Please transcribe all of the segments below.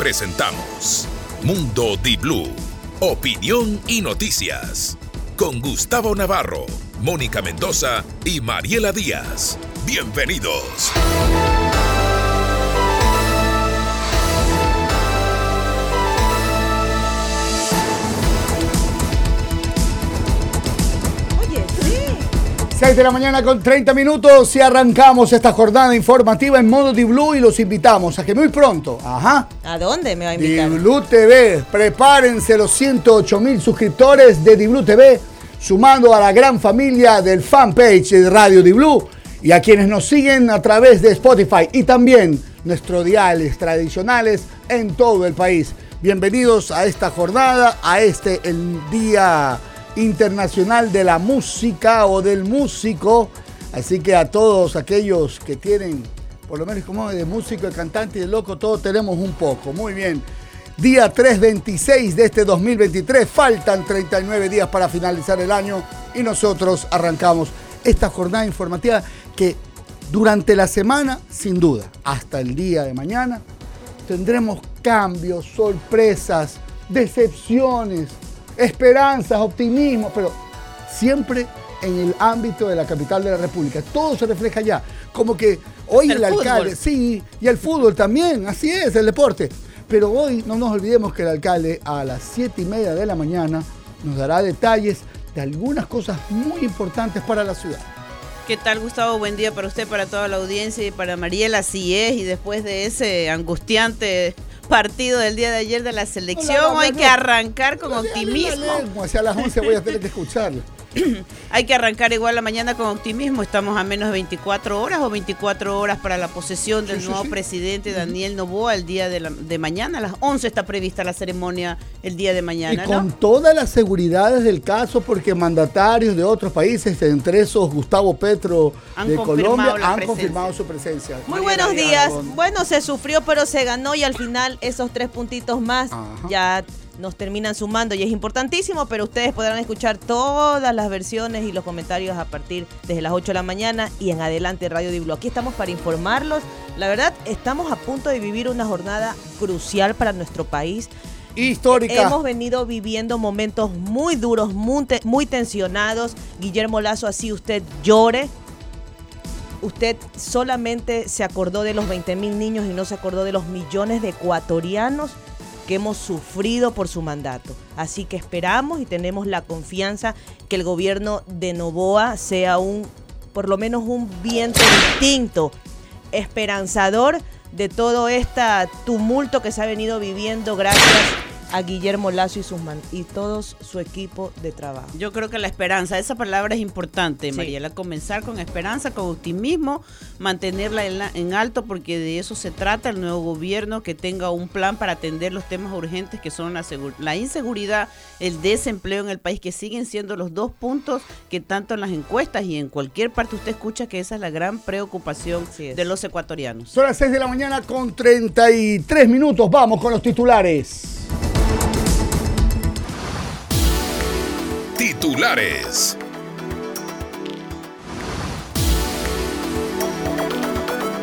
presentamos Mundo Di Blue, opinión y noticias. Con Gustavo Navarro, Mónica Mendoza y Mariela Díaz. Bienvenidos. 6 de la mañana con 30 minutos y arrancamos esta jornada informativa en modo Blue y los invitamos a que muy pronto, ajá. ¿A dónde me va a invitar? Blue TV, prepárense los 108 mil suscriptores de Blue TV, sumando a la gran familia del fanpage de Radio Blue y a quienes nos siguen a través de Spotify y también nuestros diales tradicionales en todo el país. Bienvenidos a esta jornada, a este el día Internacional de la Música o del Músico. Así que a todos aquellos que tienen, por lo menos como de músico, de cantante y de loco, todos tenemos un poco. Muy bien. Día 326 de este 2023. Faltan 39 días para finalizar el año y nosotros arrancamos esta jornada informativa que durante la semana, sin duda, hasta el día de mañana, tendremos cambios, sorpresas, decepciones, esperanzas, optimismo, pero siempre en el ámbito de la capital de la República. Todo se refleja allá. Como que hoy el, alcalde, sí, y el fútbol también, así es, el deporte. Pero hoy no nos olvidemos que el alcalde a las siete y media de la mañana nos dará detalles de algunas cosas muy importantes para la ciudad. ¿Qué tal, Gustavo? Buen día para usted, para toda la audiencia y para Mariela, así es. Y después de ese angustiante partido del día de ayer de la selección, hay que arrancar con optimismo. Hacia las 11 voy a tener que escucharlo. Hay que arrancar igual la mañana con optimismo. Estamos a menos de 24 horas o 24 horas para la posesión del nuevo presidente Daniel Novoa el día de, mañana. A las 11 está prevista la ceremonia el día de mañana. Y con todas las seguridades del caso, porque mandatarios de otros países, entre esos Gustavo Petro de Colombia, han confirmado su presencia. Muy buenos días. Bueno, se sufrió, pero se ganó y al final esos tres puntitos más ya nos terminan sumando y es importantísimo, pero ustedes podrán escuchar todas las versiones y los comentarios a partir desde las 8 de la mañana y en adelante Radio Diblo. Aquí estamos para informarlos. La verdad, estamos a punto de vivir una jornada crucial para nuestro país. Histórica. Hemos venido viviendo momentos muy duros, muy, muy tensionados. Guillermo Lazo, así usted llore, usted solamente se acordó de los 20 mil niños y no se acordó de los millones de ecuatorianos que hemos sufrido por su mandato. Así que esperamos y tenemos la confianza que el gobierno de Novoa sea un, por lo menos un viento distinto, esperanzador de todo este tumulto que se ha venido viviendo gracias a Guillermo Lazo y, sus y todos su equipo de trabajo. Yo creo que la esperanza, esa palabra es importante, Mariela, comenzar con esperanza, con optimismo, mantenerla en, alto, porque de eso se trata el nuevo gobierno, que tenga un plan para atender los temas urgentes que son la, la inseguridad, el desempleo en el país, que siguen siendo los dos puntos que tanto en las encuestas y en cualquier parte usted escucha que esa es la gran preocupación de los ecuatorianos. Son las 6 de la mañana con 33 minutos, vamos con los titulares. Titulares.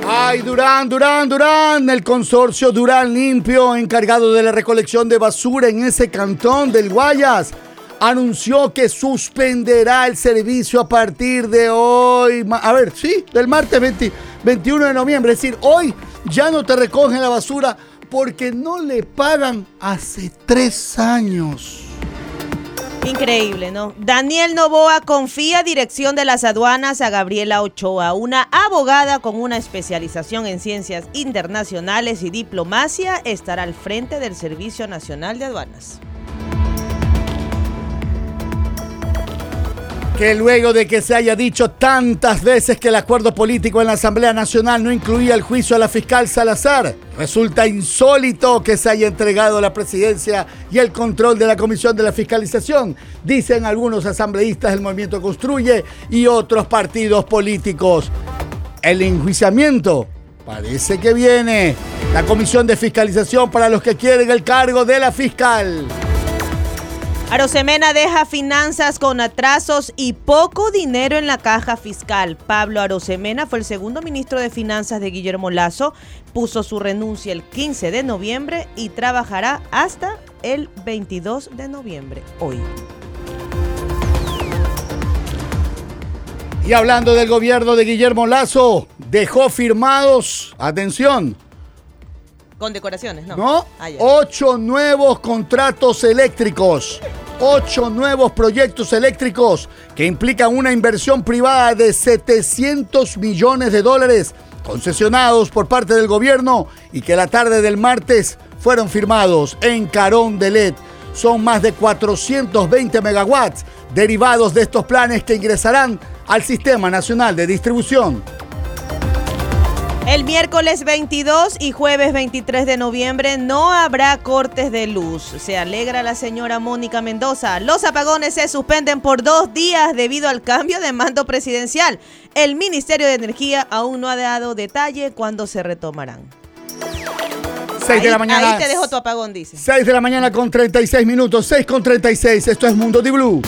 Ay, Durán, Durán, Durán, el consorcio Durán Limpio, encargado de la recolección de basura en ese cantón del Guayas, anunció que suspenderá el servicio a partir de hoy. A ver, sí, del martes 21 de noviembre. Es decir, hoy ya no te recogen la basura porque no le pagan hace tres años. Increíble, ¿no? Daniel Novoa confía dirección de las aduanas a Gabriela Ochoa, una abogada con una especialización en ciencias internacionales y diplomacia, estará al frente del Servicio Nacional de Aduanas. Que luego de que se haya dicho tantas veces que el acuerdo político en la Asamblea Nacional no incluía el juicio a la fiscal Salazar, resulta insólito que se haya entregado la presidencia y el control de la Comisión de la Fiscalización, dicen algunos asambleístas del Movimiento Construye y otros partidos políticos. El enjuiciamiento parece que viene. La Comisión de Fiscalización para los que quieren el cargo de la fiscal. Arosemena deja finanzas con atrasos y poco dinero en la caja fiscal. Pablo Arosemena fue el segundo ministro de Finanzas de Guillermo Lazo, puso su renuncia el 15 de noviembre y trabajará hasta el 22 de noviembre, hoy. Y hablando del gobierno de Guillermo Lazo, dejó firmados, atención, con decoraciones, ¿no? ¿No? Ah, Ocho nuevos contratos eléctricos. Ocho nuevos proyectos eléctricos que implican una inversión privada de 700 millones de dólares concesionados por parte del gobierno y que la tarde del martes fueron firmados en Carón de LED. Son más de 420 megawatts derivados de estos planes que ingresarán al Sistema Nacional de Distribución. El miércoles 22 y jueves 23 de noviembre no habrá cortes de luz. Se alegra la señora Mónica Mendoza. Los apagones se suspenden por dos días debido al cambio de mando presidencial. El Ministerio de Energía aún no ha dado detalle cuándo se retomarán. 6 de la mañana. Ahí te dejo tu apagón, dice. 6 de la mañana con 36 minutos. 6 con 36. Esto es Mundo de Blue.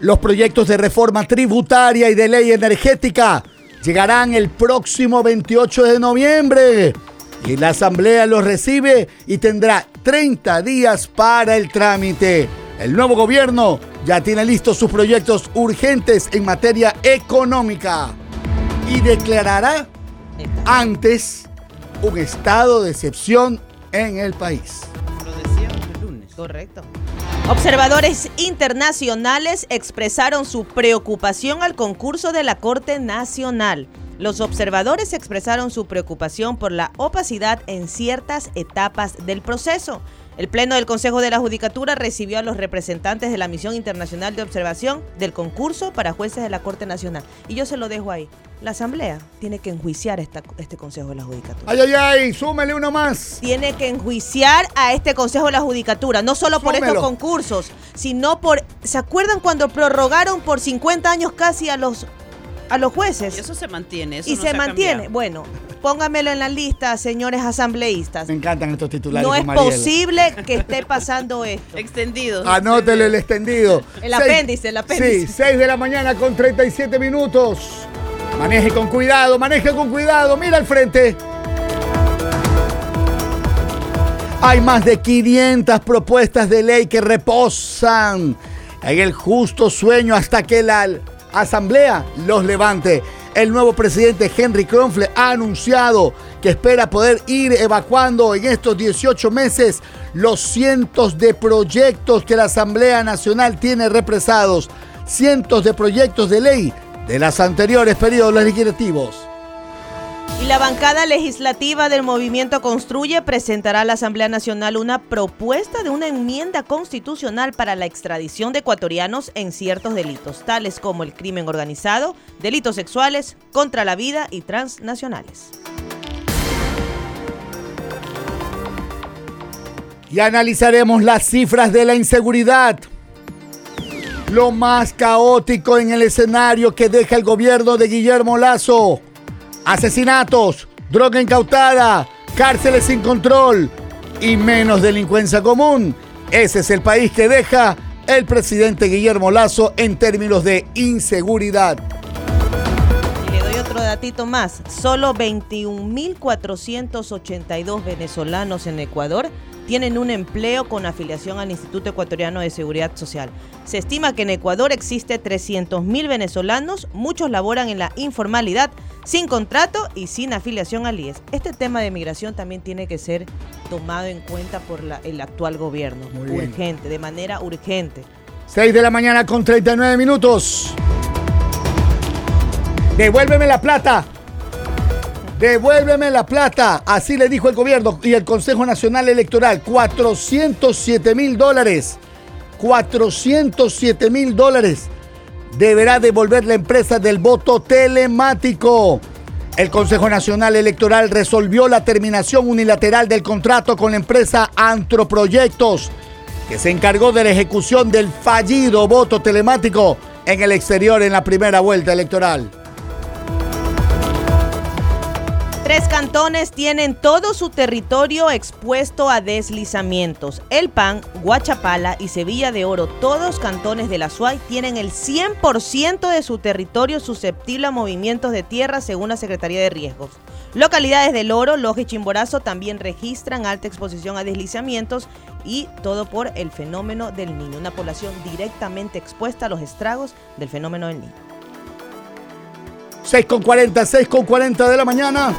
Los proyectos de reforma tributaria y de ley energética llegarán el próximo 28 de noviembre. Y la Asamblea los recibe y tendrá 30 días para el trámite. El nuevo gobierno ya tiene listos sus proyectos urgentes en materia económica y declarará antes un estado de excepción en el país. El lunes. Correcto. Observadores internacionales expresaron su preocupación al concurso de la Corte Nacional. Los observadores expresaron su preocupación por la opacidad en ciertas etapas del proceso. El Pleno del Consejo de la Judicatura recibió a los representantes de la Misión Internacional de Observación del concurso para jueces de la Corte Nacional. Y yo se lo dejo ahí. La Asamblea tiene que enjuiciar este Consejo de la Judicatura. Ay, ay, ay, súmele uno más. Tiene que enjuiciar a este Consejo de la Judicatura, no solo por estos concursos, sino por... ¿Se acuerdan cuando prorrogaron por 50 años casi a los, a los jueces? Y eso se mantiene. y se, mantiene. Bueno, póngamelo en la lista, señores asambleístas. Me encantan estos titulares. No es posible que esté pasando esto. Extendido. Anótele el extendido. El apéndice, el apéndice. Sí, 6 de la mañana con 37 minutos. Maneje con cuidado, maneje con cuidado, mira al frente. Hay más de 500 propuestas de ley que reposan en el justo sueño hasta que la Asamblea los levante. El nuevo presidente Henry Kronfle ha anunciado que espera poder ir evacuando en estos 18 meses los cientos de proyectos que la Asamblea Nacional tiene represados. Cientos de proyectos de ley de los anteriores periodos legislativos. Y la bancada legislativa del Movimiento Construye presentará a la Asamblea Nacional una propuesta de una enmienda constitucional para la extradición de ecuatorianos en ciertos delitos, tales como el crimen organizado, delitos sexuales, contra la vida y transnacionales. Y analizaremos las cifras de la inseguridad lo más caótico en el escenario que deja el gobierno de Guillermo Lazo. Asesinatos, droga incautada, cárceles sin control y menos delincuencia común. Ese es el país que deja el presidente Guillermo Lazo en términos de inseguridad. Le doy otro datito más. Solo 21.482 venezolanos en Ecuador tienen un empleo con afiliación al Instituto Ecuatoriano de Seguridad Social. Se estima que en Ecuador existe 300.000 venezolanos, muchos laboran en la informalidad, sin contrato y sin afiliación al IES. Este tema de migración también tiene que ser tomado en cuenta por el actual gobierno. urgente, de manera urgente. 6 de la mañana con 39 minutos. Devuélveme la plata. Devuélveme la plata. Así le dijo el gobierno y el Consejo Nacional Electoral. 407 mil dólares. 407 mil dólares. Deberá devolver la empresa del voto telemático. El Consejo Nacional Electoral resolvió la terminación unilateral del contrato con la empresa Antroproyectos, que se encargó de la ejecución del fallido voto telemático en el exterior en la primera vuelta electoral. Cantones tienen todo su territorio expuesto a deslizamientos. El PAN, Guachapala y Sevilla de Oro, todos cantones de la SUAY, tienen el 100% de su territorio susceptible a movimientos de tierra según la Secretaría de Riesgos. Localidades del Oro, Loja y Chimborazo también registran alta exposición a deslizamientos y todo por el fenómeno del niño, una población directamente expuesta a los estragos del fenómeno del niño. 6 con 40, 6 con 40 de la mañana.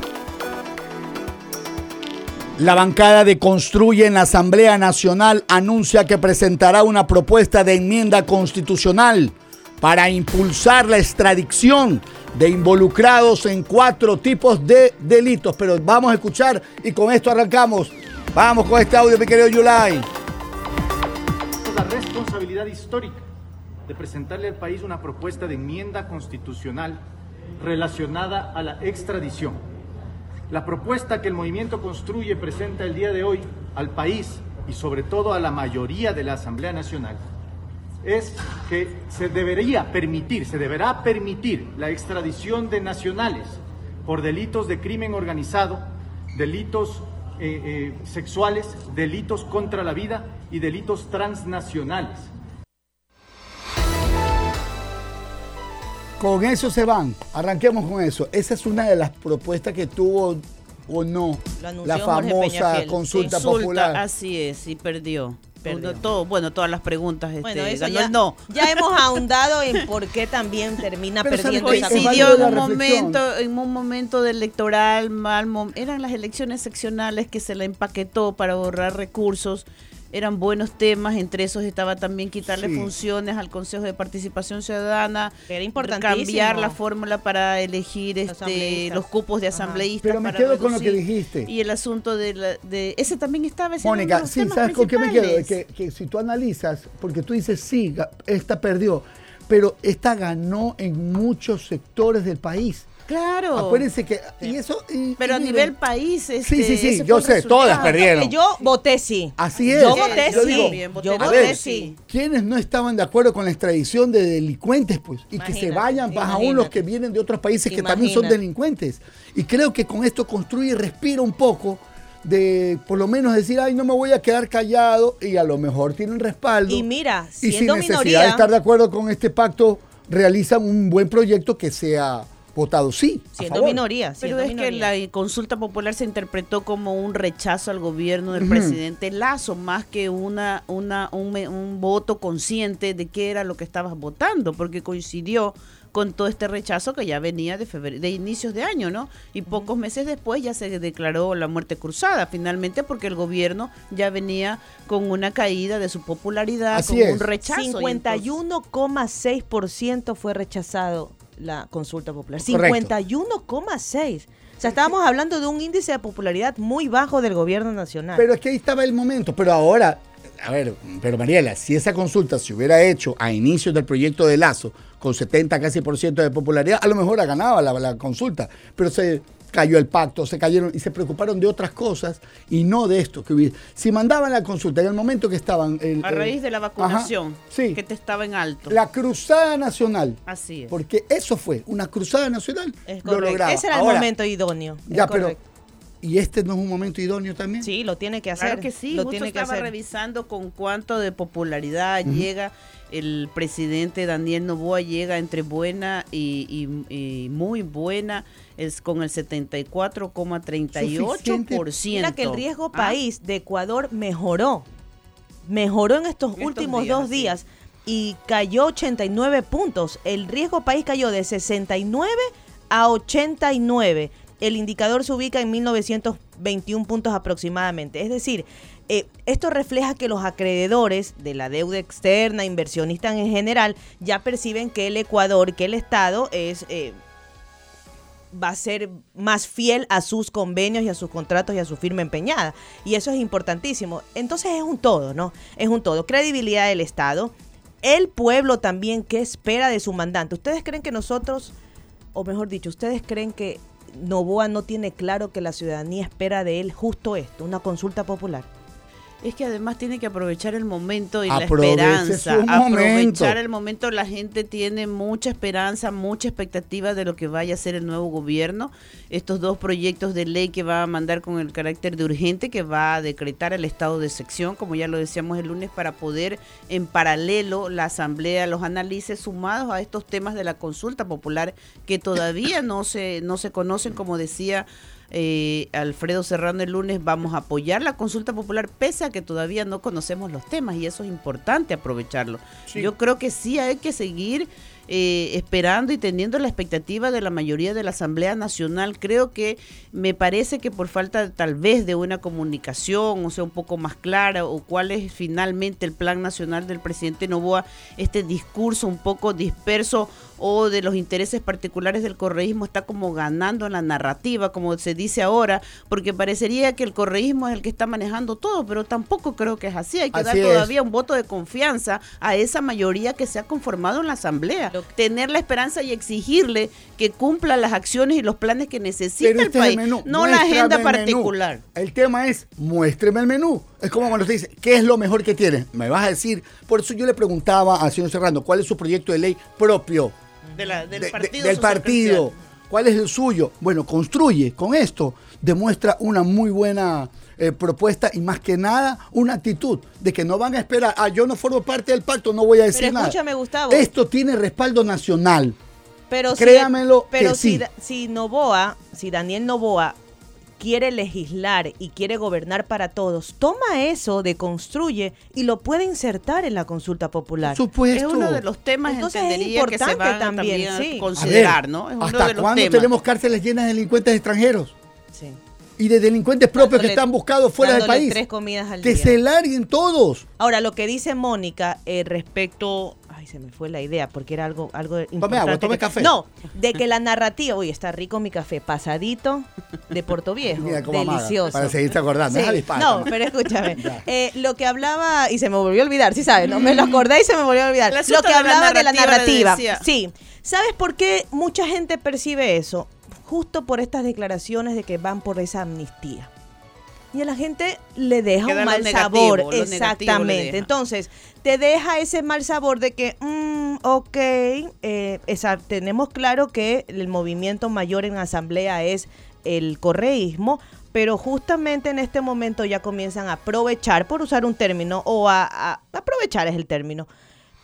La bancada de Construye en la Asamblea Nacional anuncia que presentará una propuesta de enmienda constitucional para impulsar la extradición de involucrados en cuatro tipos de delitos. Pero vamos a escuchar y con esto arrancamos. Vamos con este audio, mi querido Yulai. La responsabilidad histórica de presentarle al país una propuesta de enmienda constitucional relacionada a la extradición la propuesta que el movimiento Construye presenta el día de hoy al país y sobre todo a la mayoría de la Asamblea Nacional es que se debería permitir, se deberá permitir la extradición de nacionales por delitos de crimen organizado, delitos eh, eh, sexuales, delitos contra la vida y delitos transnacionales. Con eso se van. Arranquemos con eso. Esa es una de las propuestas que tuvo o no la famosa consulta, popular. Así es, y perdió. Perdió. Todo, bueno, todas las preguntas. Bueno, este, ya, no. ya hemos ahondado en por qué también termina perdiendo coincidió en un momento, en un momento de electoral mal, eran las elecciones seccionales que se la empaquetó para ahorrar recursos eran buenos temas, entre esos estaba también quitarle funciones al Consejo de Participación Ciudadana, Era cambiar la fórmula para elegir este, los cupos de asambleístas. Pero me quedo con lo que dijiste. Y el asunto de, de ese también estaba. Mónica, sí, ¿sabes con qué me quedo? Que, que si tú analizas, porque tú dices, sí, esta perdió, pero esta ganó en muchos sectores del país. Claro. Acuérdense que. Y eso, Pero a nivel país. Este, sí, sí, sí. Yo sé, todas perdieron. Yo voté sí. Así es. Yo voté sí. Yo voté sí. ¿Quiénes no estaban de acuerdo con la extradición de delincuentes, pues? Y que se vayan, más aún los que vienen de otros países que también son delincuentes. Y creo que con esto construye y respira un poco de por lo menos decir, ay, no me voy a quedar callado y a lo mejor tienen respaldo. Y mira, y sin necesidad de estar de acuerdo con este pacto, realizan un buen proyecto que sea votado sí. Siendo minoría. Pero es que la consulta popular se interpretó como un rechazo al gobierno del presidente Lazo, más que una, una, un, voto consciente de qué era lo que estabas votando, porque coincidió con todo este rechazo que ya venía de febrero, de inicios de año, ¿no? Y pocos meses después ya se declaró la muerte cruzada, finalmente porque el gobierno ya venía con una caída de su popularidad, con un rechazo. 51,6% fue rechazado la consulta popular. 51,6. O sea, estábamos hablando de un índice de popularidad muy bajo del gobierno nacional. Pero es que ahí estaba el momento. Pero ahora, a ver, pero Mariela, si esa consulta se hubiera hecho a inicios del proyecto de Lazo, con 70 casi por ciento de popularidad, a lo mejor ha ganado la, la consulta. Pero se cayó el pacto, se cayeron y se preocuparon de otras cosas y no de esto. Que si mandaban la consulta en el momento que estaban... a raíz de la vacunación, que te estaba en alto. La cruzada nacional. Así es. Porque eso fue, una cruzada nacional. lo lograba. Ese era el momento idóneo. Ya, pero... ¿Y este no es un momento idóneo también? Sí, lo tiene que hacer. Claro que sí, lo tiene que hacer. revisando con cuánto de popularidad llega el presidente Daniel Novoa llega entre buena y muy buena es con el 74,38%. Mira que el riesgo ah. país de Ecuador mejoró. Mejoró en estos, últimos dos días y cayó 89 puntos. El riesgo país cayó de 69 a 89. El indicador se ubica en 1921 puntos aproximadamente. Es decir, eh, esto refleja que los acreedores de la deuda externa, inversionistas en general, ya perciben que el Ecuador, que el Estado es eh, va a ser más fiel a sus convenios y a sus contratos y a su firma empeñada. Y eso es importantísimo. Entonces es un todo, ¿no? Es un todo. Credibilidad del Estado. El pueblo también, ¿qué espera de su mandante? ¿Ustedes creen que nosotros, o mejor dicho, ustedes creen que Novoa no tiene claro que la ciudadanía espera de él justo esto, una consulta popular? Es que además tiene que aprovechar el momento y la esperanza. Aprovechar el momento. La gente tiene mucha esperanza, mucha expectativa de lo que vaya a ser el nuevo gobierno. Estos dos proyectos de ley que va a mandar con el carácter de urgente, que va a decretar el estado de sección, como ya lo decíamos el lunes, para poder en paralelo la Asamblea los analice sumados a estos temas de la consulta popular que todavía no se, no se conocen, como decía eh, Alfredo Serrano el lunes, vamos a apoyar la consulta popular pese a que todavía no conocemos los temas y eso es importante aprovecharlo. Yo creo que sí hay que seguir eh, esperando y teniendo la expectativa de la mayoría de la Asamblea Nacional. Creo que me parece que por falta tal vez de una comunicación, o sea, un poco más clara, o cuál es finalmente el plan nacional del presidente Novoa, este discurso un poco disperso o de los intereses particulares del correísmo está como ganando en la narrativa, como se dice ahora, porque parecería que el correísmo es el que está manejando todo, pero tampoco creo que es así. Hay que dar es. todavía un voto de confianza a esa mayoría que se ha conformado en la Asamblea. Tener la esperanza y exigirle que cumpla las acciones y los planes que necesita Pero el este país, menú. no la agenda particular. El tema es, muéstreme el menú. Es como cuando usted dice, ¿qué es lo mejor que tiene? Me vas a decir. Por eso yo le preguntaba al señor Serrano, ¿cuál es su proyecto de ley propio? De la- del de- de- partido del. ¿Cuál es el suyo? Bueno, construye con esto, demuestra una muy buena eh, propuesta y más que nada una actitud de que no van a esperar, ah, yo no formo parte del pacto, no voy a decir Pero nada. escúchame, Gustavo. Esto tiene respaldo nacional. Pero si- Créamelo pero que si, sí. Da- si Novoa, si Daniel Novoa quiere legislar y quiere gobernar para todos, toma eso de construye y lo puede insertar en la consulta popular. Por supuesto. Es uno de los temas, Entonces es entendería que se importante van también, también, sí. Considerar, ver, ¿no? Es uno ¿Hasta de los cuándo temas. tenemos cárceles llenas de delincuentes extranjeros? Sí. Y de delincuentes propios que están buscados fuera del país. tres comidas al que día. se larguen todos. Ahora, lo que dice Mónica eh, respecto. Se me fue la idea porque era algo, algo importante. agua, tome café. No, de que la narrativa. Uy, está rico mi café. Pasadito de Puerto Viejo. Mira cómo amaga, Delicioso. para seguirse acordando. Sí, No, pero escúchame. Eh, lo que hablaba, y se me volvió a olvidar, sí sabes, no me lo acordé y se me volvió a olvidar. Lo que de la hablaba de la narrativa. Sí. ¿Sabes por qué mucha gente percibe eso? Justo por estas declaraciones de que van por esa amnistía. Y a la gente le deja Queda un lo mal negativo, sabor. lo negativo le Exactamente. deja. Entonces, te deja ese mal sabor de que, mm, ok, eh, esa- tenemos claro que el movimiento mayor en asamblea es el correísmo, pero justamente en este momento ya comienzan a aprovechar, por usar un término, o a, a- aprovechar es el término,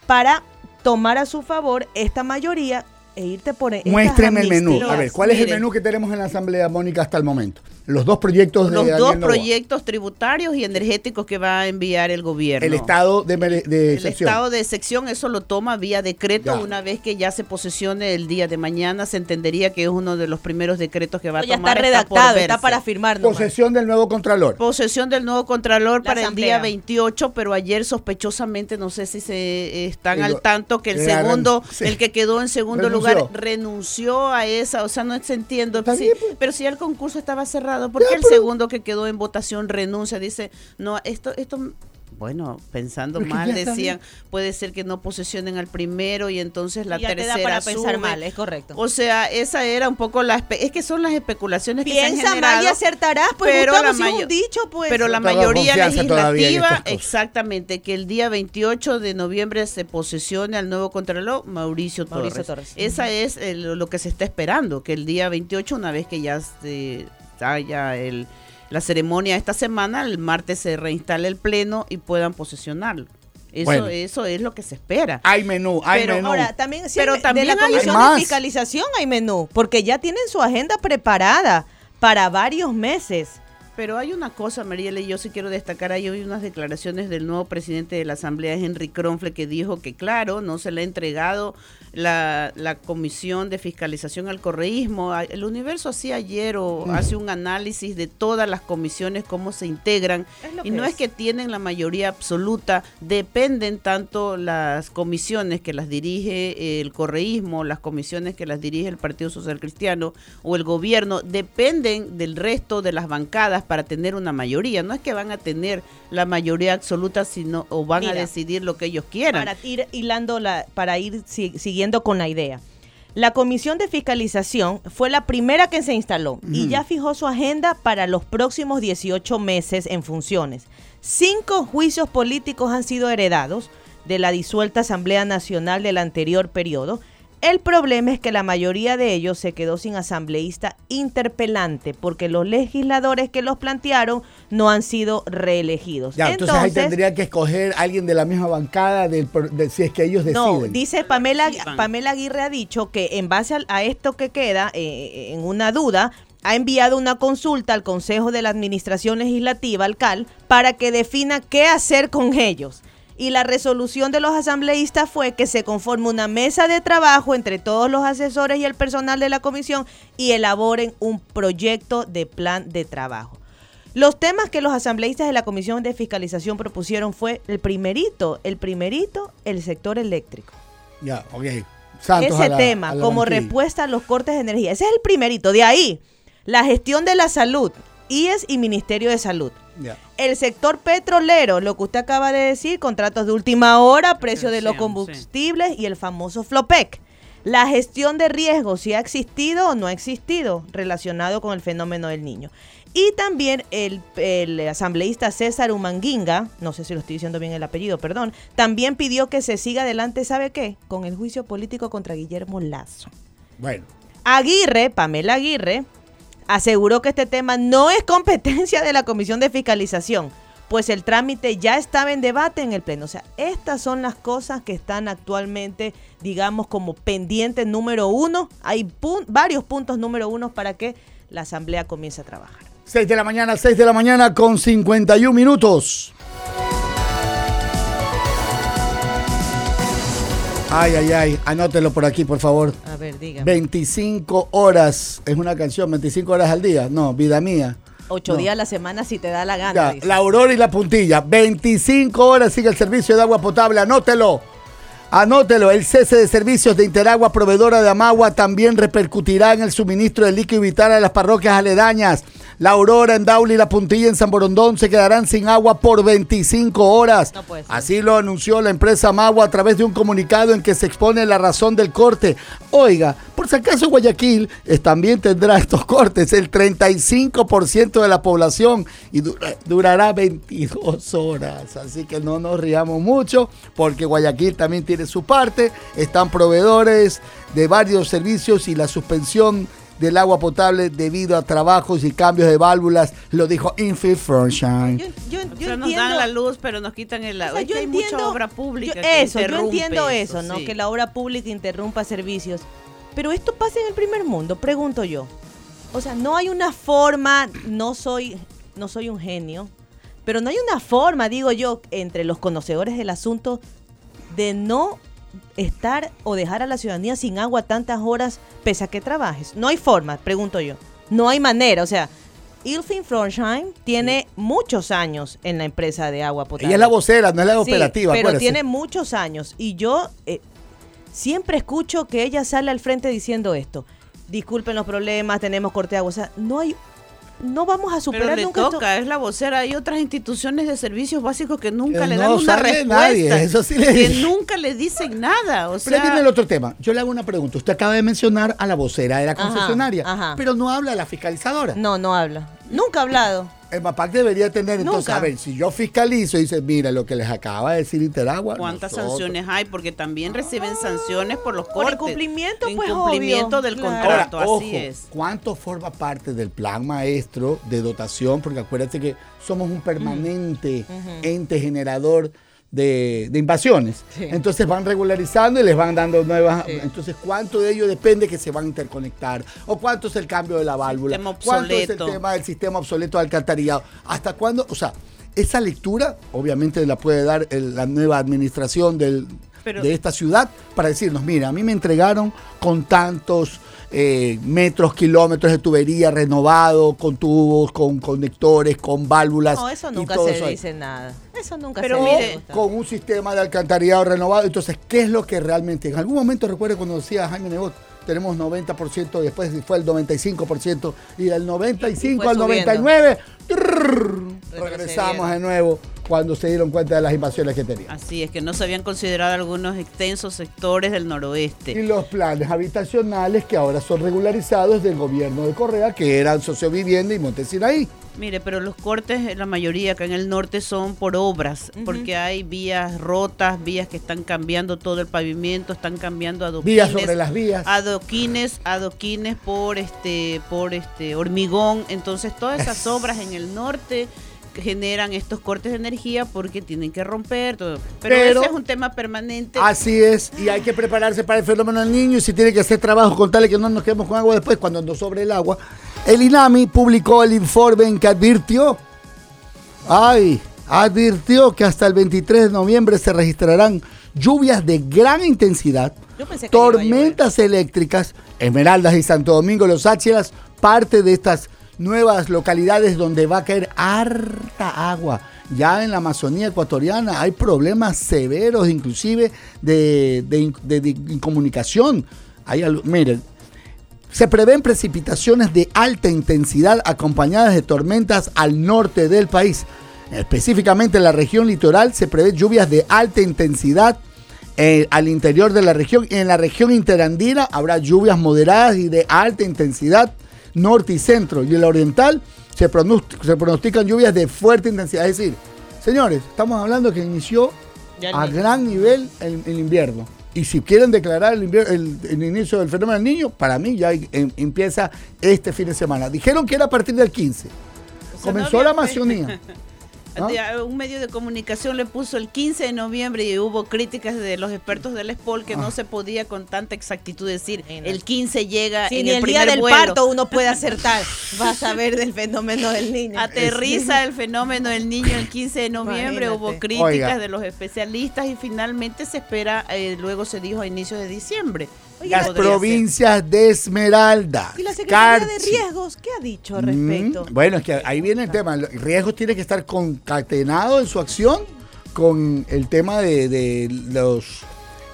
para tomar a su favor esta mayoría e irte por estas Muéstreme el menú. A ver, ¿cuál es el menú que tenemos en la Asamblea, Mónica, hasta el momento? Los dos proyectos de Los Daniel dos proyectos tributarios y energéticos que va a enviar el gobierno. El estado de, mere- de El excepción. estado de sección, eso lo toma vía decreto. Ya. Una vez que ya se posesione el día de mañana, se entendería que es uno de los primeros decretos que va a ya tomar. está está redactado, está para firmar. nomás. Posesión del nuevo Contralor. Posesión del nuevo Contralor La para asamblea. el día 28, pero ayer sospechosamente, no sé si se eh, están al tanto que el segundo, sí. el que quedó en segundo Renunció. lugar, renunció a esa, o sea, no se entiende. Está sí, bien, pues. Pero si ya el concurso estaba cerrado, ¿por qué Ya, el pero- segundo que quedó en votación renuncia? Dice, no, esto, esto bueno, pensando Pero es que mal, decían, puede ser que no posesionen al primero y entonces la Y ya te tercera da para pensar mal, es correcto. O sea, esa era un poco la... Es que son las especulaciones que se han Piensa generado. mal y acertarás, pues pero Gustavo, la si es mayo- un dicho, pues. Pero la mayoría legislativa, exactamente, que el día 28 de noviembre se posesione al nuevo Contralor Mauricio Torres. Mauricio Torres. Esa es el- lo que se está esperando, que el día 28, una vez que ya se haya el, la ceremonia esta semana, el martes se reinstale el pleno y puedan posesionarlo. Eso, Bueno. eso es lo que se espera. Hay menú, hay Pero menú. Ahora, también, sí, Pero de también la hay- Comisión Hay de. Fiscalización hay menú, porque ya tienen su agenda preparada para varios meses. Pero hay una cosa, Mariela, y yo sí quiero destacar, hay hoy unas declaraciones del nuevo presidente de la Asamblea, Henry Kronfle, que dijo que, claro, no se le ha entregado la, la comisión de fiscalización al correísmo. El universo hacía ayer o hace un análisis de todas las comisiones, cómo se integran, y no es. es. que tienen la mayoría absoluta, dependen tanto las comisiones que las dirige el correísmo, las comisiones que las dirige el Partido Social Cristiano o el gobierno, dependen del resto de las bancadas para tener una mayoría. No es que van a tener la mayoría absoluta, sino o van a decidir lo que ellos quieran. Para ir hilando la, para ir si- siguiendo con la idea. La comisión de fiscalización fue la primera que se instaló y ya fijó su agenda para los próximos 18 meses en funciones. Cinco juicios políticos han sido heredados de la disuelta Asamblea Nacional del anterior periodo. El problema es que la mayoría de ellos se quedó sin asambleísta interpelante porque los legisladores que los plantearon no han sido reelegidos. Ya, entonces, ahí tendría que escoger a alguien de la misma bancada del- de- si es que ellos deciden. No, dice Pamela. Pamela Aguirre ha dicho que en base al- a, esto que queda eh, en una duda, ha enviado una consulta al Consejo de la Administración Legislativa, al CAL, para que defina qué hacer con ellos. Y la resolución de los asambleístas fue que se conforme una mesa de trabajo entre todos los asesores y el personal de la comisión y elaboren un proyecto de plan de trabajo. Los temas que los asambleístas de la Comisión de Fiscalización propusieron fue el primerito, el primerito, el sector eléctrico. Ya, ok. Santos Ese la- tema, como respuesta a los cortes de energía. Ese es el primerito. De ahí, la gestión de la salud, IES y Ministerio de Salud. El sector petrolero, lo que usted acaba de decir, contratos de última hora, precio de los combustibles y el famoso FLOPEC. La gestión de riesgos, si ha existido o no ha existido, relacionado con el fenómeno del niño. Y también el, el asambleísta César Humanguinga, no sé si lo estoy diciendo bien el apellido, perdón, también pidió que se siga adelante, ¿sabe qué? Con el juicio político contra Guillermo Lazo. Bueno, Aguirre, Pamela Aguirre, aseguró que este tema no es competencia de la Comisión de Fiscalización, pues el trámite ya estaba en debate en el Pleno. O sea, estas son las cosas que están actualmente, digamos, como pendientes número uno. Hay varios puntos número uno para que la Asamblea comience a trabajar. 6 de la mañana, 6 de la mañana con 51 minutos. Ay, ay, ay, anótelo por aquí, por favor. A ver, dígame. 25 horas, es una canción, 25 horas al día. No, vida mía. Ocho No. días a la semana si te da la gana. Ya, dice. la aurora y la puntilla. 25 horas sigue el servicio de agua potable. Anótelo. Anótelo. El cese de servicios de Interagua, proveedora de Amagua, también repercutirá en el suministro de líquido vital a las parroquias aledañas. La Aurora en Dauli y la Puntilla en San Borondón se quedarán sin agua por 25 horas. No. Así lo anunció la empresa Amagua a través de un comunicado en que se expone la razón del corte. Oiga, por si acaso Guayaquil eh, también tendrá estos cortes, el 35% de la población y dura- durará 22 horas. Así que no nos riamos mucho porque Guayaquil también tiene su parte. Están proveedores de varios servicios y la suspensión del agua potable debido a trabajos y cambios de válvulas, lo dijo Infield Sunshine. Yo, yo- O yo sea, nos entiendo. dan la luz, pero nos quitan el O agua. sea, yo hay entiendo mucha obra pública. yo- que eso, yo entiendo eso, ¿no? sí. Que la obra pública interrumpa servicios. Pero esto pasa en el primer mundo, pregunto yo. O sea, no hay una forma, no soy, no soy un genio, pero no hay una forma, digo yo, entre los conocedores del asunto de no estar o dejar a la ciudadanía sin agua tantas horas pese a que trabajes. No hay forma, pregunto yo. No hay manera, o sea, Ilfin Frontheim tiene muchos años en la empresa de agua potable. Ella es la vocera, no es la Sí, operativa. pero acuérdese. tiene muchos años y yo eh, siempre escucho que ella sale al frente diciendo esto. Disculpen los problemas, tenemos corte de agua. O sea, no hay, no vamos a Pero superar le nunca esto. toca, es la vocera. Hay otras instituciones de servicios básicos que nunca Que le no dan una respuesta. nadie, eso sí le que nunca le dicen nada. O Pero sea, ahí viene el otro tema. Yo le hago una pregunta. Usted acaba de mencionar a la vocera de la concesionaria, ajá. pero no habla de la fiscalizadora. No, no habla. Nunca ha hablado. El MAPAC debería tener, entonces, a ver, si yo fiscalizo y dice, mira lo que les acaba de decir Interagua. ¿Cuántas nosotros- sanciones hay? Porque también reciben sanciones por los Por cortes. incumplimiento, pues, Incumplimiento obvio, del contrato, Ahora, así ojo, es. ¿cuánto forma parte del plan maestro de dotación? Porque acuérdate que somos un permanente ente generador de, de invasiones. Sí. Entonces van regularizando y les van dando nuevas. Sí. Entonces, ¿cuánto de ello depende que se van a interconectar? ¿O cuánto es el cambio de la válvula? ¿Cuánto es el tema del sistema obsoleto de alcantarillado? ¿Hasta cuándo? O sea, esa lectura obviamente la puede dar el- la nueva administración del, Pero- de esta ciudad para decirnos, mira, a mí me entregaron con tantos eh, metros, kilómetros de tubería renovado, con tubos, con conectores, con válvulas. No, eso y nunca todo se eso ahí. dice nada. Eso nunca Pero se mire, con un sistema de alcantarillado renovado. Entonces, ¿qué es lo que realmente? En algún momento recuerdo cuando decía Jaime Nebot, tenemos 90%, después fue el 95%, y del 95 fue al subiendo. 99, trrr, regresamos de nuevo cuando se dieron cuenta de las invasiones que tenían. Así es, que no se habían considerado algunos extensos sectores del Y noroeste. los planes habitacionales que ahora son regularizados del gobierno de Correa, que eran Sociovivienda y Montesinaí. Mire, pero los cortes, eh, la mayoría acá en el norte son por obras, porque hay vías rotas, vías que están cambiando todo el pavimento, están cambiando adoquines. Vías sobre las vías. Adoquines, adoquines por este, por este hormigón. Entonces todas esas Es- obras en el norte generan estos cortes de energía porque tienen que romper todo. Pero, Pero- ese es un tema permanente. Así es, y hay que prepararse para el fenómeno del niño y si tiene que hacer trabajo, contarle que no nos quedemos con agua después cuando nos sobre el agua. El INAMI publicó el informe en que advirtió, ay, advirtió que hasta el 23 de noviembre se registrarán lluvias de gran intensidad, tormentas eléctricas, Esmeraldas y Santo Domingo, Los Áchilas, parte de estas nuevas localidades donde va a caer harta agua. Ya en la Amazonía ecuatoriana hay problemas severos, inclusive de, de in- de- de incomunicación. Hay, miren, se prevén precipitaciones de alta intensidad acompañadas de tormentas al norte del país. Específicamente en la región litoral se prevé lluvias de alta intensidad eh, al interior de la región. En la región interandina habrá lluvias moderadas y de alta intensidad norte y centro. Y en la oriental se, se pronostican lluvias de fuerte intensidad. Es decir, señores, estamos hablando que inició el a gran nivel el, el invierno. Y si quieren declarar el, el- el inicio del fenómeno del niño, para mí ya em- empieza este fin de semana. Dijeron que era a partir del 15. O sea, Comenzó no la Amazonía. ¿no? De- a- Un medio de comunicación le puso el 15 de noviembre y hubo críticas de los expertos del SPOL que Ah. no se podía con tanta exactitud decir Sí, el 15 llega Si en el el día primer del vuelo. parto uno puede acertar. Vas a ver del fenómeno del niño. Aterriza el fenómeno del niño el 15 de noviembre, Imagínate. hubo críticas Oiga. de los especialistas y finalmente se espera, eh, luego se dijo a inicios de diciembre. Las provincias de Esmeralda. ¿Y la Secretaría de. Riesgos qué ha dicho al respecto? Mm, bueno, es que ahí viene el tema. El riesgo tiene que estar concatenado en su acción con el tema de, de los,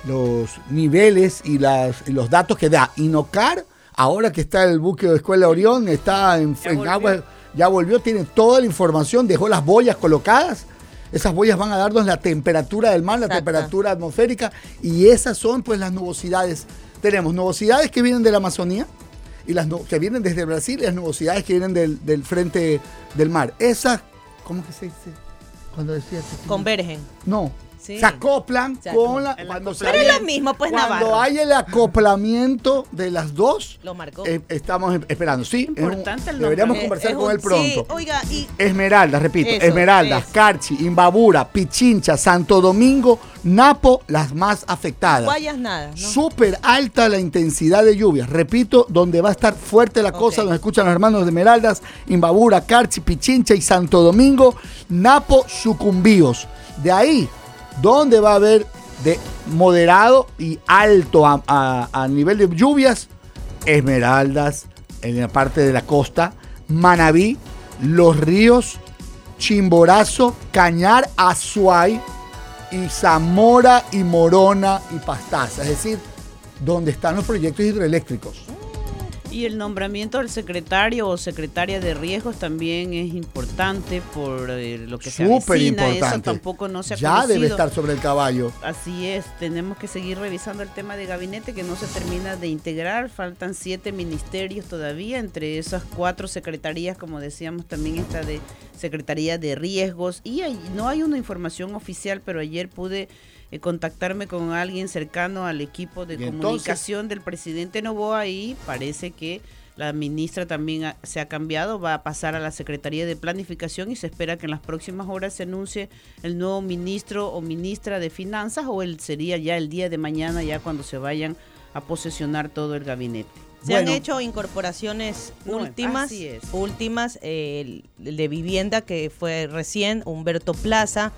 los niveles y, las, y los datos que da. Inocar, ahora que está el buque de Escuela Orión, está en, Ya en volvió. agua, ya volvió, tiene toda la información, dejó las boyas colocadas. Esas boyas van a darnos la temperatura del mar, la Exacto. temperatura atmosférica, y esas son pues las nubosidades. Tenemos nubosidades que vienen de la Amazonía, y las que vienen desde Brasil y las nubosidades que vienen del, del frente del mar. Esas, ¿cómo que se dice? Cuando decía Convergen. No. Sí. Se acoplan Se con la. El Cuando, se Pero es lo mismo, pues, Cuando Navarro. hay el acoplamiento de las dos, Lo marcó. eh, estamos em- esperando. Sí, es un- Importante el deberíamos conversar Es con un- él pronto. Sí, oiga, y Esmeraldas, repito, Eso, Esmeraldas, eso. Carchi, Imbabura, Pichincha, Santo Domingo, Napo, las más afectadas. Guayas nada. ¿no? Súper alta la intensidad de lluvias. Repito, donde va a estar fuerte la cosa, nos escuchan los hermanos de Esmeraldas, Imbabura, Carchi, Pichincha y Santo Domingo, Napo, Sucumbíos. De ahí, donde va a haber de moderado y alto a, nivel de lluvias, Esmeraldas, en la parte de la costa, Manabí, Los Ríos, Chimborazo, Cañar, Azuay y Zamora y Morona y Pastaza, es decir, donde están los proyectos hidroeléctricos. Y el nombramiento del secretario o secretaria de riesgos también es importante por eh, lo que se Súper avecina. Eso importante. tampoco no se ha ya debe estar sobre el caballo. Así es, tenemos que seguir revisando el tema de gabinete que no se termina de integrar. Faltan siete ministerios todavía, entre esas cuatro secretarías, como decíamos también esta de Secretaría de Riesgos. Y hay- no hay una información oficial, pero ayer pude eh, contactarme con alguien cercano al equipo de entonces- comunicación del presidente Novoa y parece que la ministra también ha- se ha cambiado, va a pasar a la Secretaría de Planificación y se espera que en las próximas horas se anuncie el nuevo ministro o ministra de Finanzas o el sería ya el día de mañana ya cuando se vayan a posesionar todo el gabinete. Se Bueno. han hecho incorporaciones últimas, últimas eh, el de vivienda que fue recién, Humberto Plaza,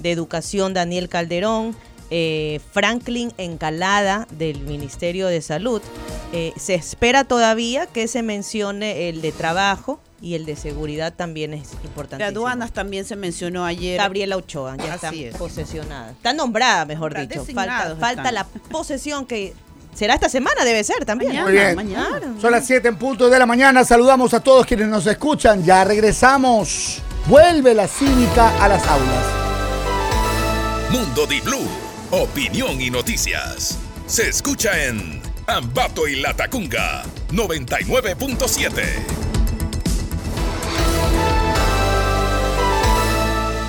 de educación Daniel Calderón, eh, Franklin Encalada del Ministerio de Salud. Eh, se espera todavía que se mencione el de trabajo y el de seguridad también es importante. De aduanas también se mencionó ayer. Gabriela Ochoa ya Así está es. posesionada. Está nombrada, mejor Está dicho. Falta, la posesión que será esta semana, debe ser también. Mañana, Muy bien. mañana. Son las 7 en punto de la mañana. Saludamos a todos quienes nos escuchan. Ya regresamos. Vuelve la cívica a las aulas. Mundo Di Blue, opinión y noticias. Se escucha en Ambato y Latacunga 99.7.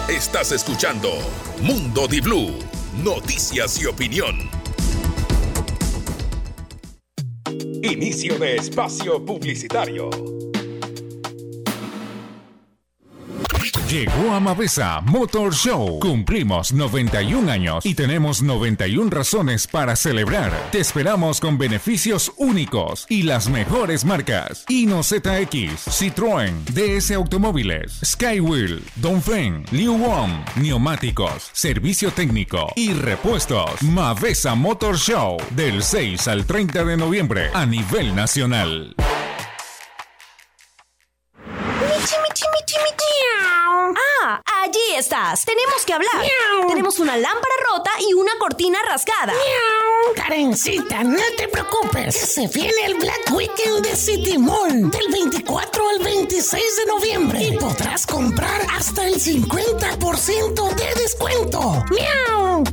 Estás escuchando Mundo Di Blue, noticias y opinión. Inicio de espacio publicitario. Llegó a Mavesa Motor Show. Cumplimos 91 años y tenemos 91 razones para celebrar. Te esperamos con beneficios únicos y las mejores marcas. Hino ZX, Citroën, DS Automóviles, Skywheel, Dongfeng, Liu Wong, neumáticos, servicio técnico y repuestos. Mavesa Motor Show del 6 al 30 de noviembre a nivel nacional. Allí estás. Tenemos que hablar. Tenemos una lámpara rota y una cortina rasgada. Karencita, no te preocupes. Que se viene el Black Weekend de City Mall del 24 al 26 de noviembre y podrás comprar hasta el 50% de descuento. ¡Miau!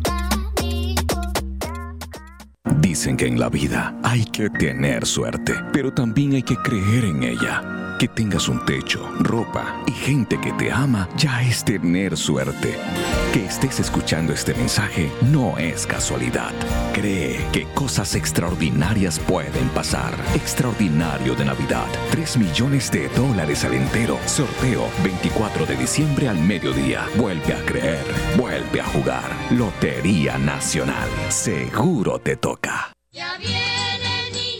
Dicen que en la vida hay que tener suerte, pero también hay que creer en ella. Que tengas un techo, ropa y gente que te ama ya es tener suerte. Que estés escuchando este mensaje no es casualidad. Cree que cosas extraordinarias pueden pasar. Extraordinario de Navidad. 3 millones de dólares al entero. Sorteo 24 de diciembre al mediodía. Vuelve a creer. Vuelve a jugar. Lotería Nacional. Seguro te toca.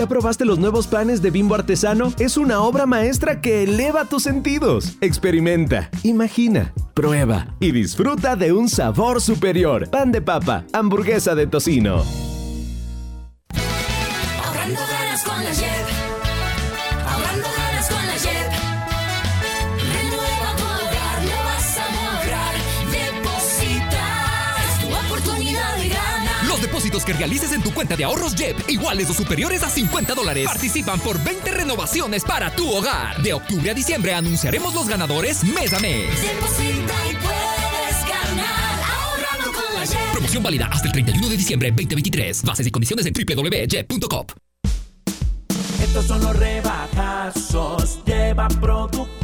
¿Ya probaste los nuevos panes de Bimbo Artesano? Es una obra maestra que eleva tus sentidos. Experimenta, imagina, prueba y disfruta de un sabor superior. Pan de papa, hamburguesa de tocino. Que realices en tu cuenta de ahorros JEP, iguales o superiores a 50 dólares, participan por 20 renovaciones para tu hogar. De octubre a diciembre anunciaremos los ganadores mes a mes. Deposita y puedes ganar. Ahorrando con la Jeep. Promoción válida hasta el 31 de diciembre 2023. Bases y condiciones en www.jet.com. Estos son los rebajazos, lleva productazos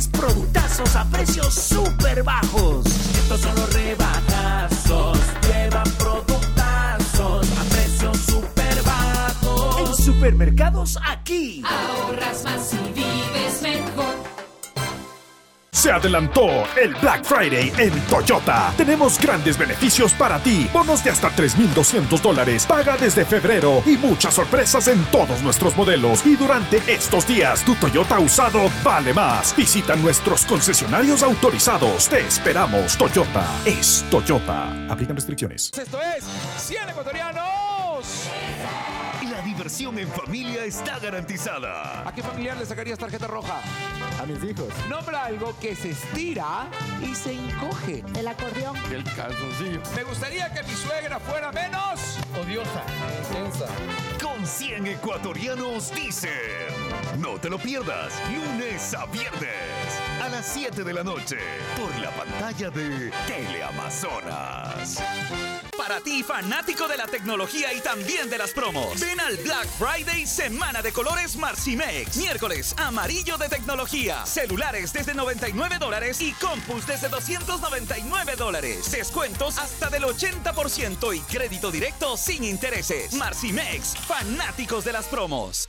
10 productazos a precios súper bajos. Estos son los rebatazos. Lleva productazos a precios súper bajos. En supermercados aquí. Ahorras más se adelantó el Black Friday en Toyota. Tenemos grandes beneficios para ti. Bonos de hasta 3,200 dólares. Paga desde febrero y muchas sorpresas en todos nuestros modelos. Y durante estos días, tu Toyota usado vale más. Visita nuestros concesionarios autorizados. Te esperamos. Toyota es Toyota. Aplican restricciones. Esto es 100 ecuatorianos. La diversión en familia está garantizada. ¿A qué familiar le sacarías tarjeta roja? A mis hijos. Nombra algo que se estira y se encoge. El acordeón. El calzoncillo. Me gustaría que mi suegra fuera menos odiosa, intensa. Con 100 ecuatorianos dicen. No te lo pierdas, lunes a viernes, a las 7 de la noche, por la pantalla de Teleamazonas. Para ti, fanático de la tecnología y también de las promos. Ven al Black Friday Semana de Colores Marcimex. Miércoles, amarillo de tecnología. Celulares desde 99 dólares y compus desde 299 dólares. Descuentos hasta del 80% y crédito directo sin intereses. Marcimex, fanáticos de las promos.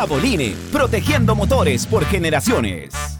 Caboline, protegiendo motores por generaciones.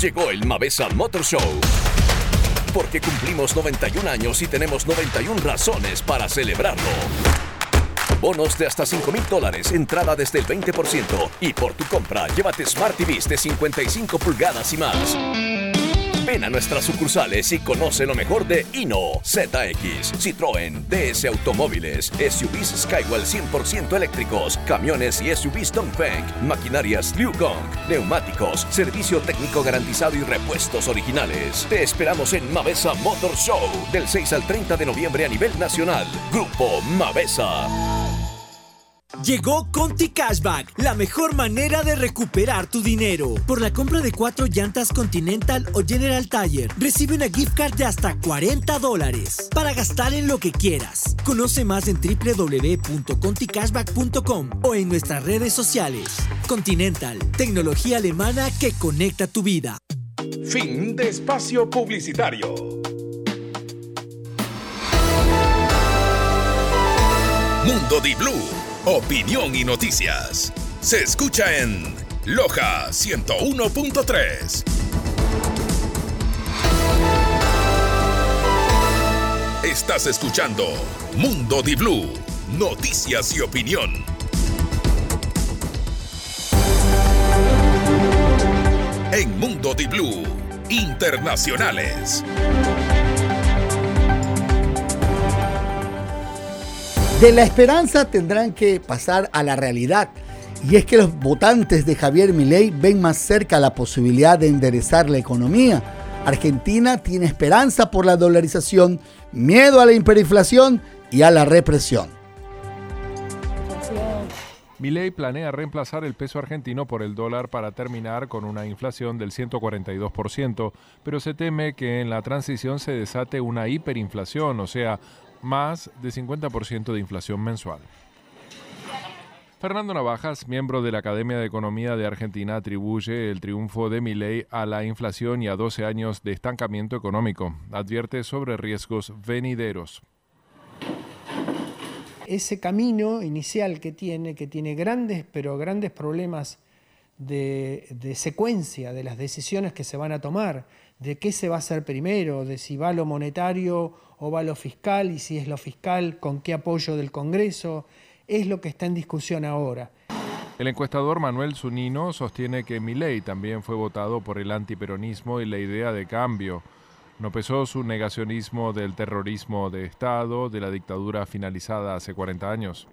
Llegó el Mavesa Motor Show. Porque cumplimos 91 años y tenemos 91 razones para celebrarlo. Bonos de hasta 5 mil dólares, entrada desde el 20%. Y por tu compra, llévate Smart TVs de 55 pulgadas y más. Ven a nuestras sucursales y conoce lo mejor de Hino, ZX, Citroën, DS Automóviles, SUVs Skywell 100% eléctricos, camiones y SUVs Dongfeng, maquinarias Liu Gong, neumáticos, servicio técnico garantizado y repuestos originales. Te esperamos en Mavesa Motor Show del 6 al 30 de noviembre a nivel nacional. Grupo Mavesa. Llegó Conti Cashback, la mejor manera de recuperar tu dinero. Por la compra de cuatro llantas Continental o General Tire, recibe una gift card de hasta 40 dólares para gastar en lo que quieras. Conoce más en www.conticashback.com o en nuestras redes sociales. Continental, tecnología alemana que conecta tu vida. Fin de espacio publicitario. Mundo Di Blue, opinión y noticias. Se escucha en Loja 101.3. Estás escuchando Mundo Di Blue, noticias y opinión. En Mundo Di Blue, internacionales. De la esperanza tendrán que pasar a la realidad. Y es que los votantes de Javier Milei ven más cerca la posibilidad de enderezar la economía. Argentina tiene esperanza por la dolarización, miedo a la hiperinflación y a la represión. Milei planea reemplazar el peso argentino por el dólar para terminar con una inflación del 142%, pero se teme que en la transición se desate una hiperinflación, o sea, más de 50% de inflación mensual. Fernando Navajas, miembro de la Academia de Economía de Argentina, atribuye el triunfo de Milei a la inflación y a 12 años de estancamiento económico. Advierte sobre riesgos venideros. ese camino inicial que tiene, que tiene grandes, pero grandes problemas de, de secuencia de las decisiones que se van a tomar, de qué se va a hacer primero, de si va lo monetario o va lo fiscal, y si es lo fiscal, con qué apoyo del Congreso, es lo que está en discusión ahora. El encuestador Manuel Zunino sostiene que Milei también fue votado por el antiperonismo y la idea de cambio. No pesó su negacionismo del terrorismo de Estado, de la dictadura finalizada hace 40 años.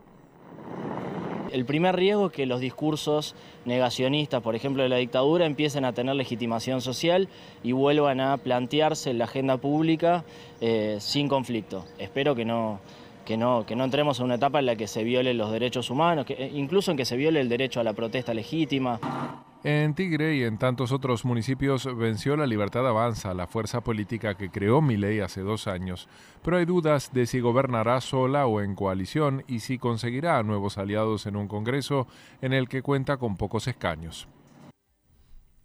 El primer riesgo es que los discursos negacionistas, por ejemplo, de la dictadura, empiecen a tener legitimación social y vuelvan a plantearse en la agenda pública eh, sin conflicto. Espero que no, que, no, que no entremos en una etapa en la que se violen los derechos humanos, eh, incluso en que se viole el derecho a la protesta legítima. En Tigre y en tantos otros municipios venció la Libertad Avanza, la fuerza política que creó Milei hace dos años, pero hay dudas de si gobernará sola o en coalición y si conseguirá nuevos aliados en un Congreso en el que cuenta con pocos escaños.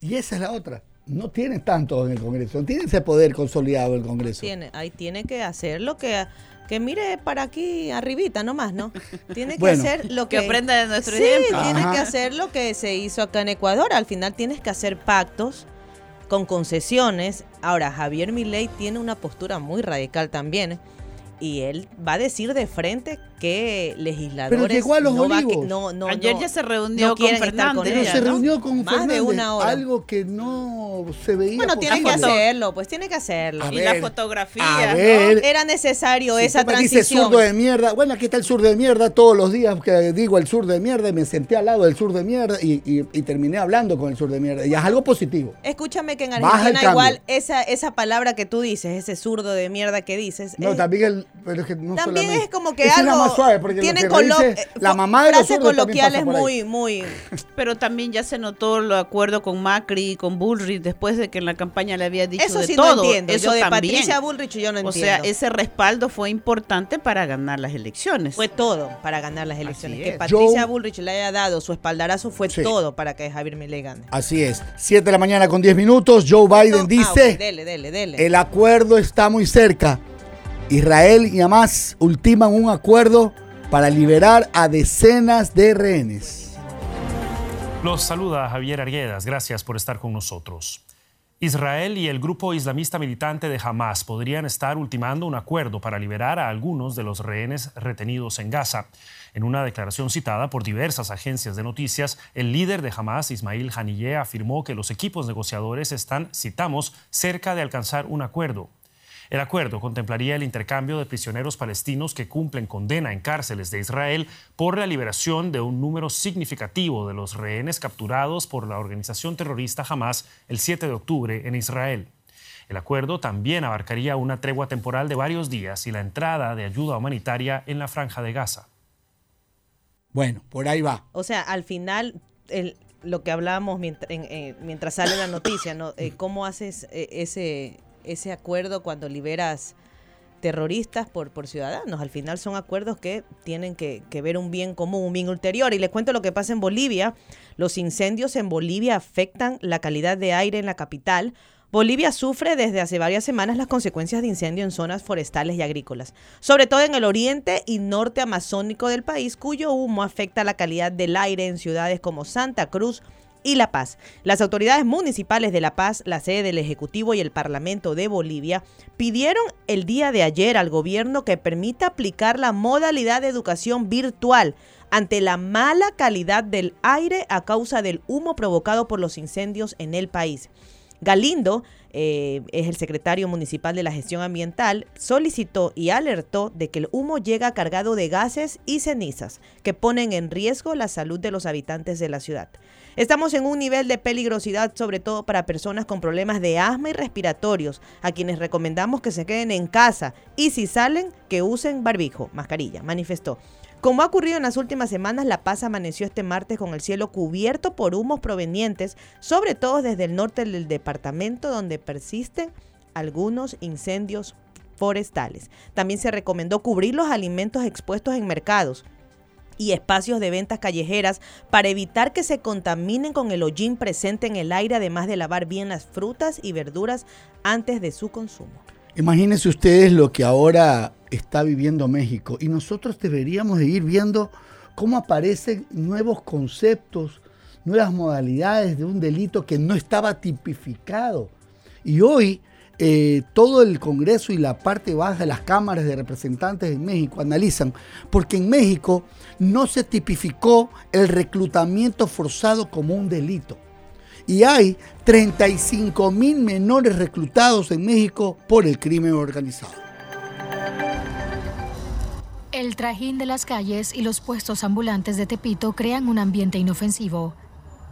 Y esa es la otra. No tiene tanto en el Congreso, no tiene ese poder consolidado el Congreso. Tiene, ahí tiene que hacer lo que que mire para aquí arribita nomás, ¿no? Tiene que Bueno. hacer lo que Que aprenda de nuestro sí, ejemplo. Ajá. que hacer lo que se hizo acá en Ecuador. Al final tienes que hacer pactos con concesiones. Ahora Javier Milei tiene una postura muy radical también y él va a decir de frente que legisladores Pero llegó a Los no va a que- Olivos. no, no, Ayer no- ya se reunió no con quieren estar Fernández. Pero ella, se reunió con Más de Fernández, una hora. algo que no se veía. Bueno, por tienen que hacerlo, pues tiene que hacerlo. A Y ver, la fotografía. a ¿no? ver. Era necesario Si esa tú me dices transición. zurdo de mierda. Bueno, aquí está el sur de mierda todos los días que digo el sur de mierda y me senté al lado del sur de mierda y, y- y terminé hablando con el sur de mierda. Y es algo positivo. Escúchame que en Argentina igual esa, esa palabra que tú dices, ese zurdo de mierda que dices, No, es- también el. Pero es que no también solamente- es como que algo suave porque lo tienen que colo- dice eh, la mamá de frases coloquiales muy, muy Pero también ya se notó el acuerdo con Macri y con Bullrich después de que en la campaña le había dicho Eso de sí no todo. entiendo. Eso Yo de también. Patricia Bullrich yo no O sea, entiendo. ese respaldo fue importante para ganar las elecciones. Fue todo para ganar las elecciones. Que. Patricia Joe- Bullrich le haya dado su espaldarazo fue Sí. todo para que Javier Milei gane. Así es. 7 de la mañana con 10 minutos. Joe Biden Ah, dice: ok, dele, dele, dele. el acuerdo está muy cerca. Israel y Hamas ultiman un acuerdo para liberar a decenas de rehenes. Los saluda Javier Arguedas, gracias por estar con nosotros. Israel y el grupo islamista militante de Hamas podrían estar ultimando un acuerdo para liberar a algunos de los rehenes retenidos en Gaza. En una declaración citada por diversas agencias de noticias, el líder de Hamas, Ismail Haniyeh, afirmó que los equipos negociadores están, citamos, cerca de alcanzar un acuerdo. El acuerdo contemplaría el intercambio de prisioneros palestinos que cumplen condena en cárceles de Israel por la liberación de un número significativo de los rehenes capturados por la organización terrorista Hamas el 7 de octubre en Israel. El acuerdo también abarcaría una tregua temporal de varios días y la entrada de ayuda humanitaria en la franja de Gaza. Bueno, por ahí va. O sea, al final, el- lo que hablábamos mientras, mientras sale la noticia, ¿no? Eh, ¿Cómo haces eh, ese, ese acuerdo cuando liberas terroristas por, por ciudadanos? Al final son acuerdos que tienen que, ver un bien común, un bien ulterior. Y les cuento lo que pasa en Bolivia. Los incendios en Bolivia afectan la calidad de aire en la capital. Bolivia sufre desde hace varias semanas las consecuencias de incendio en zonas forestales y agrícolas, sobre todo en el oriente y norte amazónico del país, cuyo humo afecta la calidad del aire en ciudades como Santa Cruz y La Paz. Las autoridades municipales de La Paz, la sede del Ejecutivo y el Parlamento de Bolivia pidieron el día de ayer al gobierno que permita aplicar la modalidad de educación virtual ante la mala calidad del aire a causa del humo provocado por los incendios en el país. Galindo, eh, es el secretario municipal de la gestión ambiental, solicitó y alertó de que el humo llega cargado de gases y cenizas que ponen en riesgo la salud de los habitantes de la ciudad. Estamos en un nivel de peligrosidad, sobre todo para personas con problemas de asma y respiratorios, a quienes recomendamos que se queden en casa y si salen, que usen barbijo, mascarilla, manifestó. Como ha ocurrido en las últimas semanas, La Paz amaneció este martes con el cielo cubierto por humos provenientes, sobre todo desde el norte del departamento, donde persisten algunos incendios forestales. También se recomendó cubrir los alimentos expuestos en mercados y espacios de ventas callejeras para evitar que se contaminen con el hollín presente en el aire, además de lavar bien las frutas y verduras antes de su consumo. Imagínense ustedes lo que ahora está viviendo México y nosotros deberíamos de ir viendo cómo aparecen nuevos conceptos, nuevas modalidades de un delito que no estaba tipificado. Y hoy eh, todo el Congreso y la parte baja de las cámaras de representantes en México analizan, porque en México no se tipificó el reclutamiento forzado como un delito. Y hay 35 mil menores reclutados en México por el crimen organizado. El trajín de las calles y los puestos ambulantes de Tepito crean un ambiente inofensivo.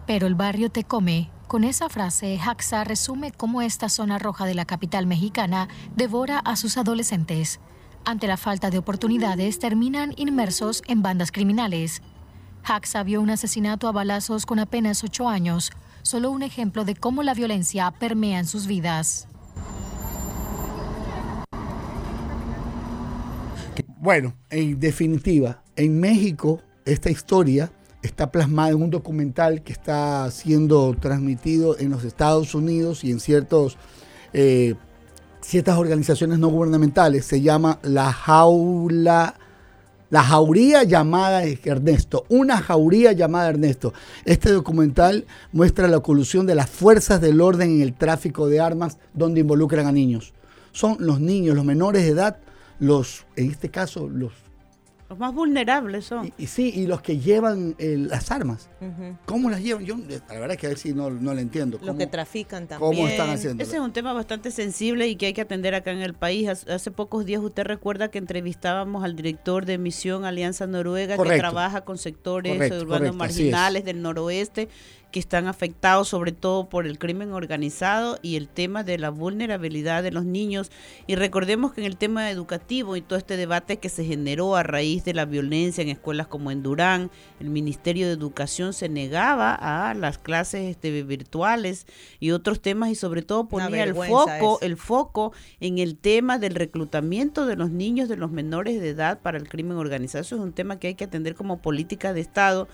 Pero el barrio te come. Con esa frase, Haxa resume cómo esta zona roja de la capital mexicana devora a sus adolescentes. Ante la falta de oportunidades, terminan inmersos en bandas criminales. Haxa vio un asesinato a balazos con apenas ocho años, solo un ejemplo de cómo la violencia permea en sus vidas. Bueno, en definitiva, en México esta historia está plasmada en un documental que está siendo transmitido en los Estados Unidos y en eh, ciertas organizaciones no gubernamentales. Se llama La Jaula, La Jauría llamada Ernesto, una jauría llamada Ernesto. Este documental muestra la colusión de las fuerzas del orden en el tráfico de armas donde involucran a niños. Son los niños, los menores de edad, los, en este caso, los Los más vulnerables son. Y sí, y los que llevan eh, las armas. ¿Cómo las llevan? Yo, la verdad es que a ver si no, no lo entiendo. Los ¿Cómo- que trafican también. ¿Cómo están haciendo? Ese es un tema bastante sensible y que hay que atender acá en el país. Hace- pocos días usted recuerda que entrevistábamos al director de Misión Alianza Noruega que trabaja con sectores Correcto, urbanos correcto, marginales del noroeste que están afectados sobre todo por el crimen organizado y el tema de la vulnerabilidad de los niños. Y recordemos que en el tema educativo y todo este debate que se generó a raíz de la violencia en escuelas como en Durán, el Ministerio de Educación se negaba a las clases este, virtuales y otros temas y sobre todo ponía el foco, el foco en el tema del reclutamiento de los niños, de los menores de edad para el crimen organizado. Eso es un tema que hay que atender como política de Estado.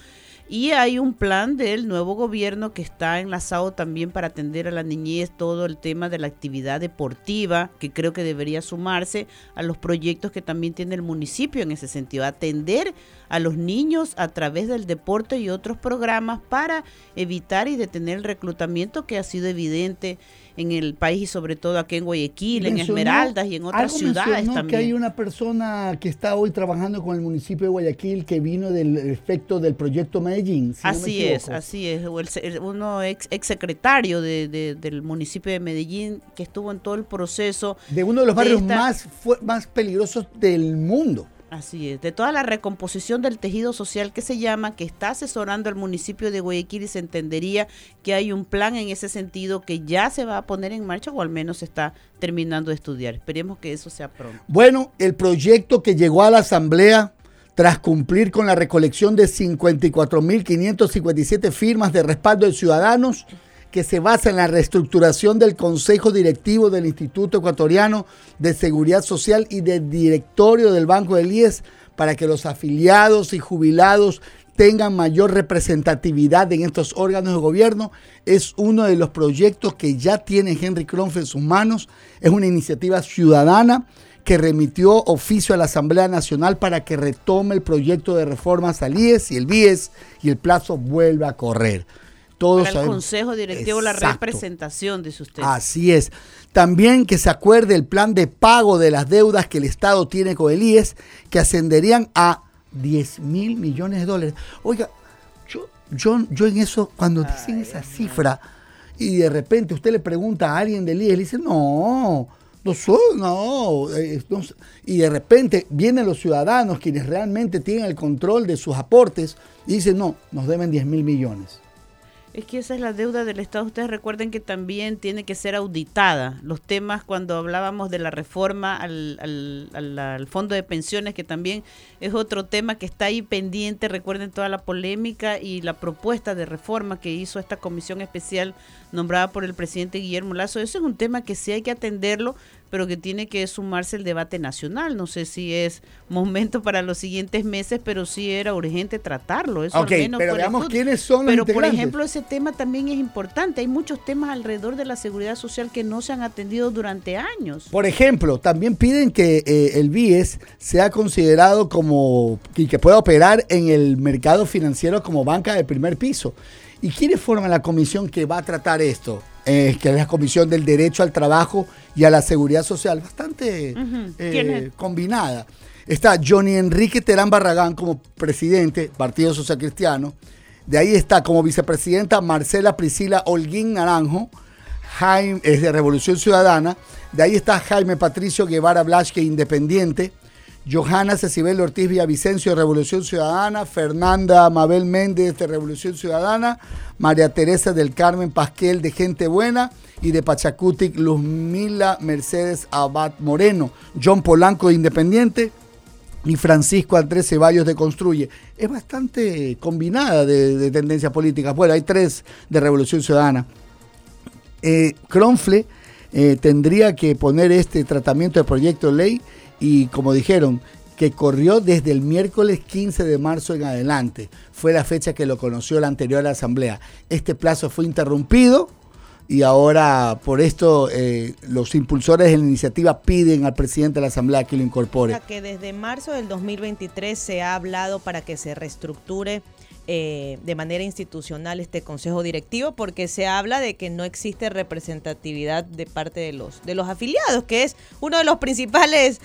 Y hay un plan del nuevo gobierno que está enlazado también para atender a la niñez todo el tema de la actividad deportiva, que creo que debería sumarse a los proyectos que también tiene el municipio en ese sentido, atender a los niños a través del deporte y otros programas para evitar y detener el reclutamiento que ha sido evidente en el país y sobre todo aquí en Guayaquil, en Esmeraldas y en otras algo ciudades mencionó también. que hay una persona que está hoy trabajando con el municipio de Guayaquil que vino del efecto del proyecto Medellín. si no me Así es, así es. O el el- uno ex, ex secretario de, de- del municipio de Medellín que estuvo en todo el proceso. De uno de los barrios esta- más, más peligrosos del mundo. Así es, de toda la recomposición del tejido social que se llama, que está asesorando al municipio de Guayaquil y se entendería que hay un plan en ese sentido que ya se va a poner en marcha o al menos está terminando de estudiar. Esperemos que eso sea pronto. Bueno, el proyecto que llegó a la Asamblea tras cumplir con la recolección de 54.557 firmas de respaldo de ciudadanos que se basa en la reestructuración del Consejo Directivo del Instituto Ecuatoriano de Seguridad Social y del directorio del Banco del IES para que los afiliados y jubilados tengan mayor representatividad en estos órganos de gobierno. Es uno de los proyectos que ya tiene Henry Kronf en sus manos. Es una iniciativa ciudadana que remitió oficio a la Asamblea Nacional para que retome el proyecto de reformas al IES y el BIES y el plazo vuelva a correr. Todos Para el sabemos- Consejo Directivo, la Exacto. representación, dice usted. Así es. También que se acuerde el plan de pago de las deudas que el Estado tiene con el IES, que ascenderían a 10 mil millones de dólares. Oiga, yo, yo, yo en eso, cuando dicen esa cifra y de repente usted le pregunta a alguien del IES, le dice, no, no soy, no, eh, no sé". Y de repente vienen los ciudadanos, quienes realmente tienen el control de sus aportes, y dicen, no, nos deben 10 mil millones. Es que esa es la deuda del Estado. Ustedes recuerden que también tiene que ser auditada. Los temas cuando hablábamos de la reforma al, al- al- fondo de pensiones, que también es otro tema que está ahí pendiente. Recuerden toda la polémica y la propuesta de reforma que hizo esta comisión especial nombrada por el presidente Guillermo Lazo. Eso es un tema que sí hay que atenderlo, pero que tiene que sumarse el debate nacional. No sé si es momento para los siguientes meses, pero sí era urgente tratarlo. Eso Ok, al menos pero el veamos quiénes son los Pero por ejemplo, ese tema también es importante. Hay muchos temas alrededor de la seguridad social que no se han atendido durante años. Por ejemplo, también piden que eh, el BIES sea considerado como y que pueda operar en el mercado financiero como banca de primer piso. ¿Y quiénes forman la comisión que va a tratar esto? Eh, que es la Comisión del Derecho al Trabajo y a la Seguridad Social, bastante eh, combinada. Está Johnny Enrique Terán Barragán como presidente, Partido Social Cristiano. De ahí está como vicepresidenta Marcela Priscila Holguín Naranjo, Jaime, es de Revolución Ciudadana. De ahí está Jaime Patricio Guevara Blasque, Independiente. Johanna Cecibel Ortiz Villavicencio de Revolución Ciudadana, Fernanda Mabel Méndez de Revolución Ciudadana, María Teresa del Carmen Pasquel de Gente Buena y de Pachacutic Luzmila Mercedes Abad Moreno, John Polanco de Independiente y Francisco Andrés Ceballos de Construye. Es bastante combinada de, de tendencias políticas. Bueno, hay tres de Revolución Ciudadana. Eh, eh, tendría que poner este tratamiento de proyecto de ley y como dijeron, que corrió desde el miércoles 15 de marzo en adelante. Fue la fecha que lo conoció la anterior asamblea. Este plazo fue interrumpido y ahora por esto eh, los impulsores de la iniciativa piden al presidente de la asamblea que lo incorpore. que desde marzo del 2023 se ha hablado para que se reestructure eh, de manera institucional este consejo directivo porque se habla de que no existe representatividad de parte de los de los afiliados que es uno de los principales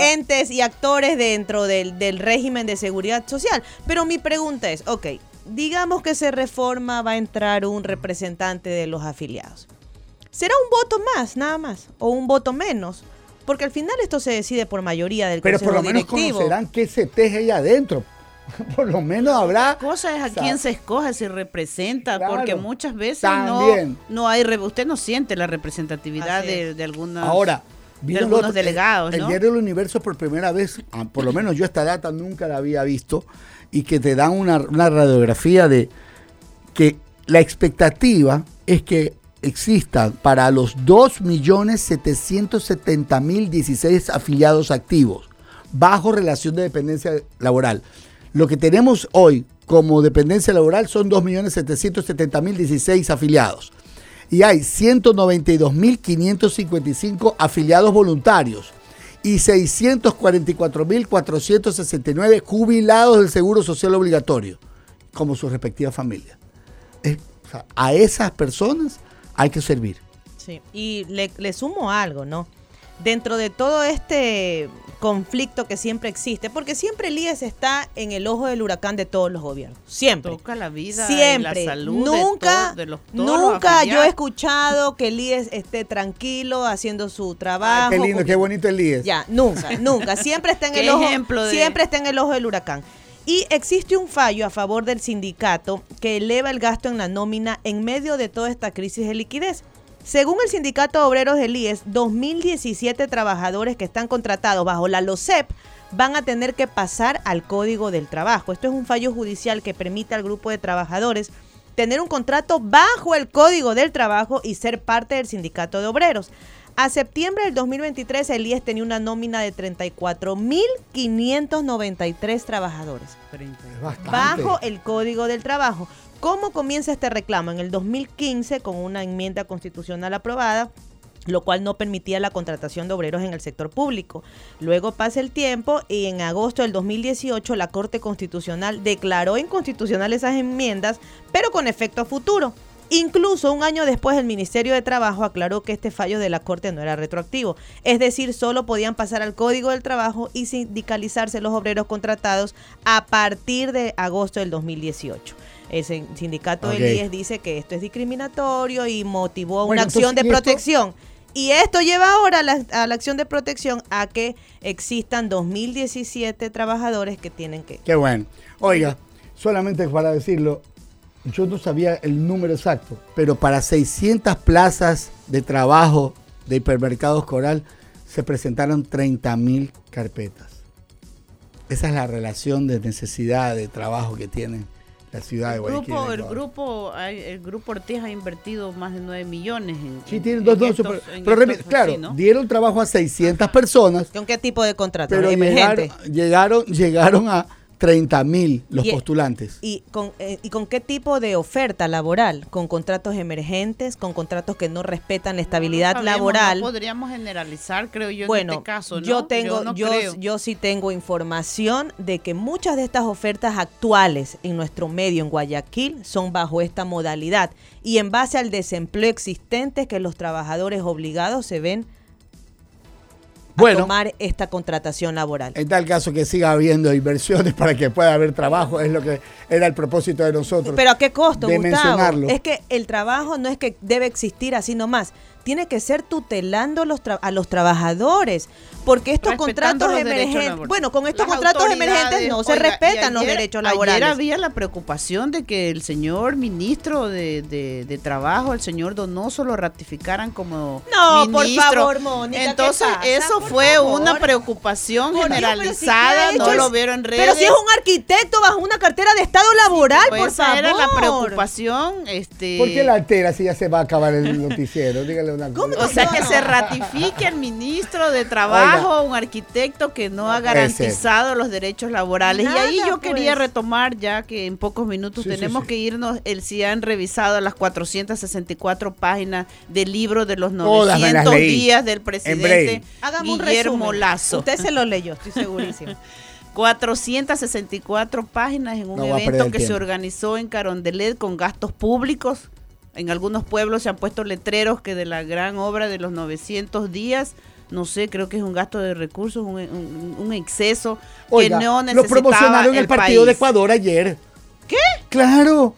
entes y actores dentro del, del régimen de seguridad social. Pero mi pregunta es ok digamos que se reforma va a entrar un representante de los afiliados. Será un voto más nada más o un voto menos porque al final esto se decide por mayoría del Pero consejo por lo menos directivo. conocerán qué se teje ahí adentro. por lo menos habrá. cosa es a o sea, quién se escoge, se representa, Claro. porque muchas veces También. no, no hay, re- usted no siente la representatividad de, de algunas Ahora, de vino algunos otro- delegados, el, ¿no? diario del Universo por primera vez, ah, por lo menos yo esta data nunca la había visto, y que te dan una, una radiografía de que la expectativa es que existan para los 2.770.016 afiliados activos bajo relación de dependencia laboral. Lo que tenemos hoy como dependencia laboral son 2.770.016 afiliados y hay 192.555 afiliados voluntarios y 644.469 jubilados del Seguro Social Obligatorio, como sus respectivas familias. A esas personas hay que servir. Sí, y le, le sumo algo, ¿no? Dentro de todo este conflicto que siempre existe, porque siempre el IES está en el ojo del huracán de todos los gobiernos, siempre. Toca la vida y Siempre. la salud de nunca, de los- todos los nunca yo he escuchado que el IES esté tranquilo haciendo su trabajo. Qué lindo, qué bonito el IES. Ya, nunca, nunca. Siempre está en el ojo. ejemplo de- Siempre está en el ojo del huracán. Y existe un fallo a favor del sindicato que eleva el gasto en la nómina en medio de toda esta crisis de liquidez. Según el sindicato de obreros del IES, 2017 trabajadores que están contratados bajo la LOCEP van a tener que pasar al Código del Trabajo. Esto es un fallo judicial que permite al grupo de trabajadores tener un contrato bajo el Código del Trabajo y ser parte del sindicato de obreros. A septiembre del 2023 el IES tenía una nómina de 34.593 trabajadores bajo el Código del Trabajo. ¿Cómo comienza este reclamo? En el 2015 con una enmienda constitucional aprobada lo cual no permitía la contratación de obreros en el sector público. Luego pasa el tiempo y en agosto del 2018 la Corte Constitucional declaró inconstitucional esas enmiendas, pero con efecto a futuro. Incluso un año después el Ministerio de Trabajo aclaró que este fallo de la Corte no era retroactivo, es decir, solo podían pasar al Código del Trabajo y sindicalizarse los obreros contratados a partir de agosto del 2018. El sin- sindicato Ok. del IES dice que esto es discriminatorio y motivó Bueno, una acción de protección. Y esto lleva ahora a la, a la acción de protección a que existan 2017 trabajadores que tienen que... Qué bueno. Oiga, solamente para decirlo, yo no sabía el número exacto, pero para 600 plazas de trabajo de hipermercados Coral se presentaron 30 mil carpetas. Esa es la relación de necesidad de trabajo que tiene la ciudad de El Guayaquil. grupo, el grupo, el grupo Ortiz ha invertido más de 9 millones en, Sí, en- tienen en dos, dos, estos- pero, en pero, estos- claro, sí, ¿no? dieron trabajo a 600 personas, ¿Con qué tipo de contrato? pero Emergente. llegaron, llegaron, llegaron a 30 mil los Y- postulantes. ¿Y con, eh, ¿Y con qué tipo de oferta laboral? ¿Con contratos emergentes? ¿Con contratos que no respetan la estabilidad Sabemos, laboral? No podríamos generalizar, creo yo, bueno, en este caso. ¿no? yo tengo, no yo, creo. yo sí tengo información de que muchas de estas ofertas actuales en nuestro medio en Guayaquil son bajo esta modalidad y en base al desempleo existente que los trabajadores obligados se ven a Bueno. tomar esta contratación laboral. En tal caso que siga habiendo inversiones para que pueda haber trabajo, es lo que era el propósito de nosotros. Pero a qué costo, de Gustavo? mencionarlo. Es que el trabajo no es que debe existir así nomás. Tiene que ser tutelando los tra- a los trabajadores. Porque estos Respetando contratos emergentes. Bueno, con estos Las contratos emergentes no se respetan los derechos laborales. Ayer había la preocupación de que el señor ministro de, de- de Trabajo, el señor Donoso, lo ratificaran como No, por ministro. favor, Mónica, ¿qué Entonces, pasa? eso Por fue favor. una preocupación Por Dios, pero si generalizada, ¿qué ha no lo vieron en redes. Pero si es un arquitecto bajo una cartera de Estado laboral, Pues por esa favor. era la preocupación. Este, ¿Por qué la altera si ya se va a acabar el noticiero? Dígale una. O sea, que se ratifique el ministro de Trabajo, un arquitecto que no, ha garantizado los derechos laborales. Nada, y ahí yo quería pues. retomar, ya que en pocos minutos Sí, tenemos sí. que irnos, el si han revisado las 464 páginas del libro de los Todas me las 900 leí. días del En presidente un Guillermo resumen. Lazo. Usted se lo leyó, estoy segurísimo. 464 páginas en un No evento que se organizó en Carondelet con gastos públicos. En algunos pueblos se han puesto letreros que de la gran obra de los 900 días, no sé, creo que es un gasto de recursos, un, un- un exceso Oiga, que no lo necesitaba promocionaron en el partido de. Ecuador ayer. ¿Qué? Claro.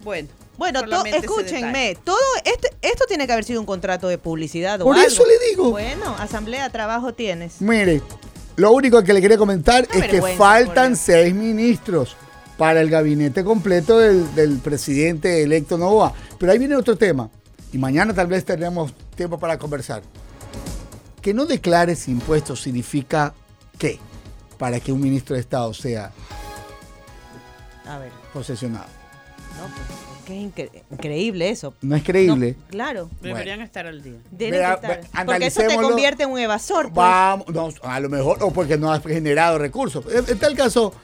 Bueno, Bueno, to- escúchenme, todo este, esto tiene que haber sido un contrato de publicidad. o Por algo. eso le digo. Bueno, asamblea, trabajo tienes. Mire, lo único que le quería comentar es que faltan seis ministros para el gabinete completo del, del presidente electo Novoa. Pero ahí viene otro tema. Y mañana tal vez tendremos tiempo para conversar. Que no declares impuestos significa qué para que un ministro de Estado sea A ver, posesionado. no, pues, qué incre- increíble eso. No es creíble. No, claro. Deberían estar al día. Que estar. Porque eso te convierte en un evasor. pues. Vamos, no, a lo mejor, o porque no has generado recursos. En tal caso.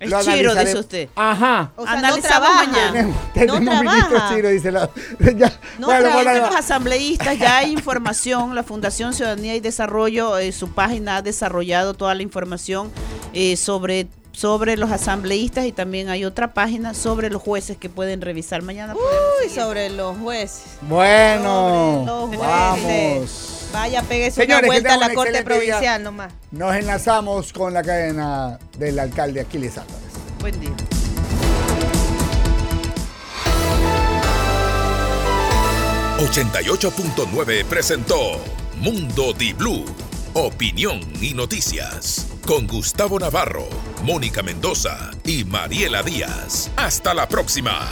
Es lo chiro, dice usted. Ajá. O sea, no Analizamos mañana. Tenemos, tenemos No ministro trabaja. chino, dice la. ya, No, bueno, bueno, de no. los asambleístas ya hay información. La Fundación Ciudadanía y Desarrollo, eh, su página ha desarrollado toda la información eh, sobre, sobre los asambleístas y también hay otra página sobre los jueces que pueden revisar mañana. Uy, sobre los jueces. Bueno, Los jueces. vamos. Vaya, pegues Señores, una vuelta a la corte excelente día. provincial nomás. Nos enlazamos con la cadena del alcalde Aquiles Álvarez. Buen día. .9 presentó Mundo Di Blue, opinión y noticias. Con Gustavo Navarro, Mónica Mendoza y Mariela Díaz. Hasta la próxima.